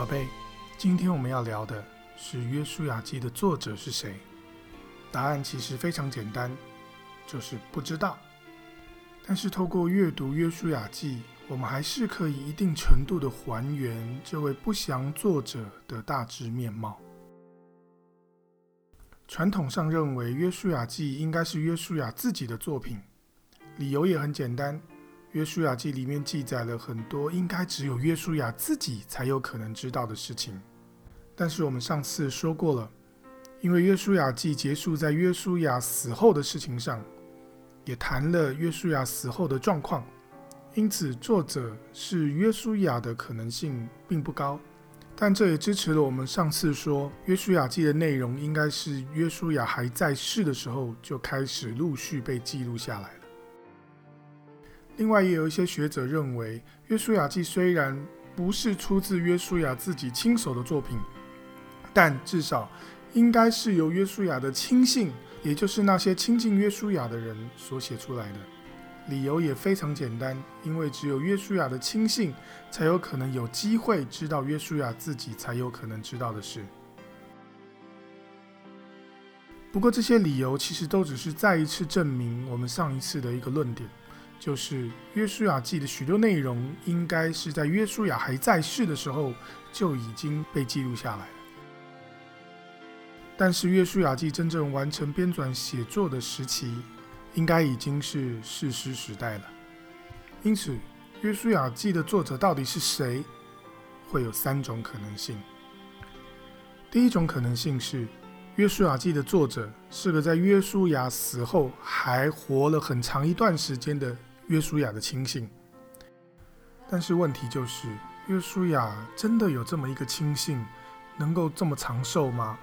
宝贝，今天我们要聊的是《约书亚记》的作者是谁？答案其实非常简单，就是不知道。但是透过阅读《约书亚记》，我们还是可以一定程度的还原这位不详作者的大致面貌。传统上认为，《约书亚记》应该是约书亚自己的作品，理由也很简单，《约书亚记》里面记载了很多应该只有约书亚自己才有可能知道的事情。但是我们上次说过了，因为《约书亚记》结束在约书亚死后的事情上，也谈了约书亚死后的状况。因此，作者是约书亚的可能性并不高，但这也支持了我们上次说约书亚记的内容应该是约书亚还在世的时候就开始陆续被记录下来。另外，也有一些学者认为，约书亚记虽然不是出自约书亚自己亲手的作品，但至少应该是由约书亚的亲信，也就是那些亲近约书亚的人所写出来的。理由也非常简单，因为只有约书亚的亲信才有可能有机会知道约书亚自己才有可能知道的事。不过这些理由其实都只是再一次证明我们上一次的一个论点，就是约书亚记的许多内容应该是在约书亚还在世的时候就已经被记录下来了。但是约书亚记真正完成编纂写作的时期，应该已经是士师时代了，因此《约书亚记》的作者到底是谁？会有三种可能性。第一种可能性是，《约书亚记》的作者是个在约书亚死后还活了很长一段时间的约书亚的亲信。但是问题就是，约书亚真的有这么一个亲信，能够这么长寿吗？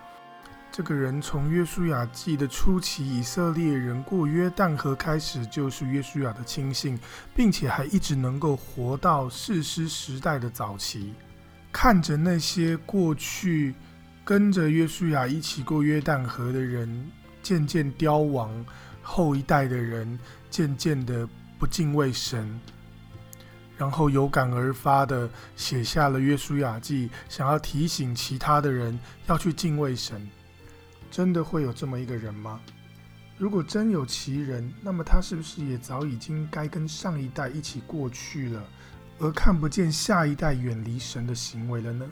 这个人从约书亚记的初期，以色列人过约旦河开始，就是约书亚的亲信，并且还一直能够活到士师时代的早期。看着那些过去跟着约书亚一起过约旦河的人渐渐凋亡，后一代的人渐渐的不敬畏神，然后有感而发的写下了约书亚记，想要提醒其他的人要去敬畏神。真的会有这么一个人吗？如果真有其人，那么他是不是也早已经该跟上一代一起过去了，而看不见下一代远离神的行为了呢？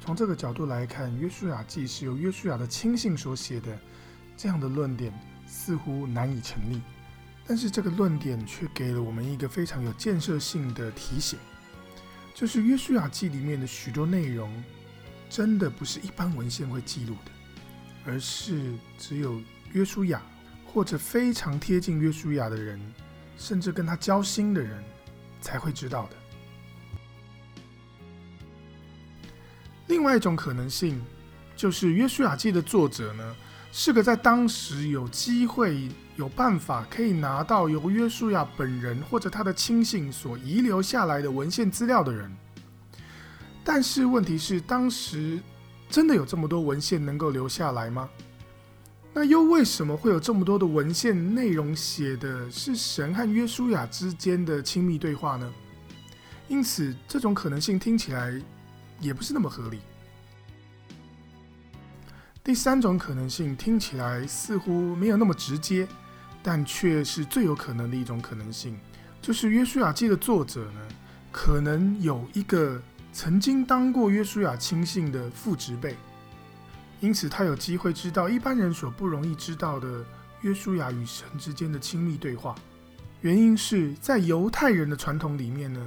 从这个角度来看，《约书亚记》是由约书亚的亲信所写的，这样的论点似乎难以成立。但是这个论点却给了我们一个非常有建设性的提醒，就是《约书亚记》里面的许多内容，真的不是一般文献会记录的。而是只有约书亚或者非常贴近约书亚的人，甚至跟他交心的人才会知道的。另外一种可能性，就是约书亚记的作者呢，是个在当时有机会、有办法可以拿到由约书亚本人或者他的亲信所遗留下来的文献资料的人。但是问题是，当时。真的有这么多文献能够留下来吗？那又为什么会有这么多的文献内容写的是神和约书亚之间的亲密对话呢？因此，这种可能性听起来也不是那么合理。第三种可能性听起来似乎没有那么直接，但却是最有可能的一种可能性，就是约书亚记的作者呢，可能有一个。曾经当过约书亚亲信的父执辈，因此他有机会知道一般人所不容易知道的约书亚与神之间的亲密对话。原因是在犹太人的传统里面呢，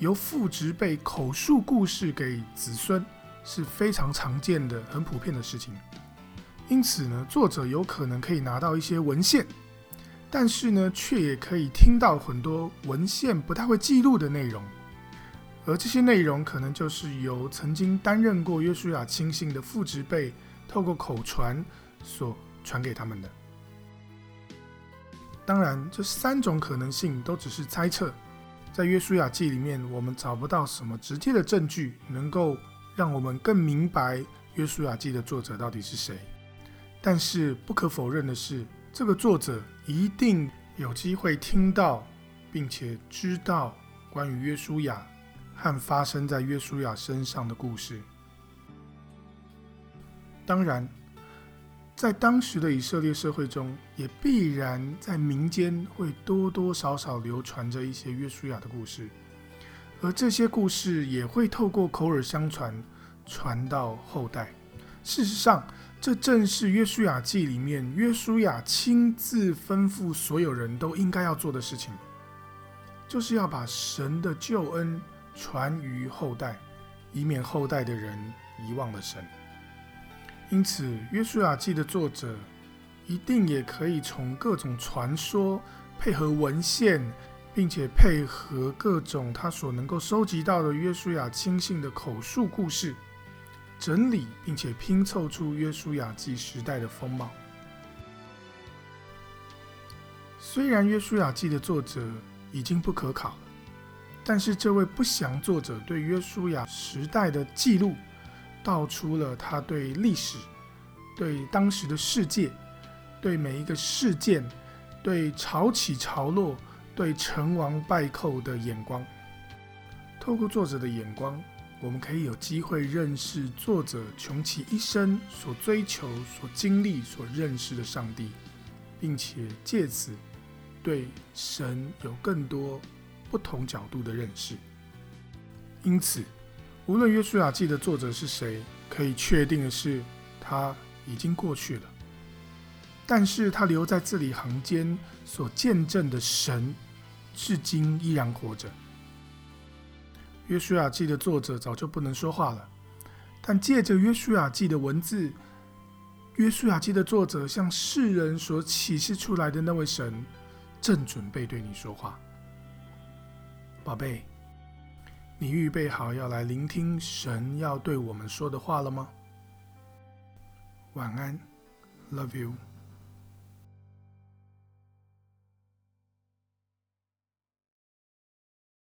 由父执辈口述故事给子孙是非常常见的、很普遍的事情。因此呢，作者有可能可以拿到一些文献，但是呢，却也可以听到很多文献不太会记录的内容。而这些内容可能就是由曾经担任过约书亚亲信的父执辈透过口传所传给他们的。当然，这三种可能性都只是猜测，在约书亚记里面，我们找不到什么直接的证据能够让我们更明白约书亚记的作者到底是谁。但是不可否认的是，这个作者一定有机会听到并且知道关于约书亚。和发生在约书亚身上的故事，当然，在当时的以色列社会中，也必然在民间会多多少少流传着一些约书亚的故事，而这些故事也会透过口耳相传，传到后代。事实上，这正是约书亚记里面约书亚亲自吩咐所有人都应该要做的事情，就是要把神的救恩传于后代，以免后代的人遗忘了神。因此，约书亚记的作者一定也可以从各种传说配合文献，并且配合各种他所能够收集到的约书亚亲信的口述故事。整理并且拼凑出约书亚记时代的风貌。虽然约书亚记的作者已经不可考了，但是这位不详作者对约书亚时代的记录，道出了他对历史、对当时的世界、对每一个事件、对潮起潮落、对成王败寇的眼光。透过作者的眼光。我们可以有机会认识作者穷其一生所追求、所经历、所认识的上帝，并且借此对神有更多不同角度的认识。因此，无论约书亚记的作者是谁，可以确定的是，他已经过去了。但是他留在字里行间所见证的神，至今依然活着。约书亚记的作者早就不能说话了，但借着约书亚记的文字，约书亚记的作者向世人所启示出来的那位神，正准备对你说话，宝贝，你预备好要来聆听神要对我们说的话了吗？晚安，Love you。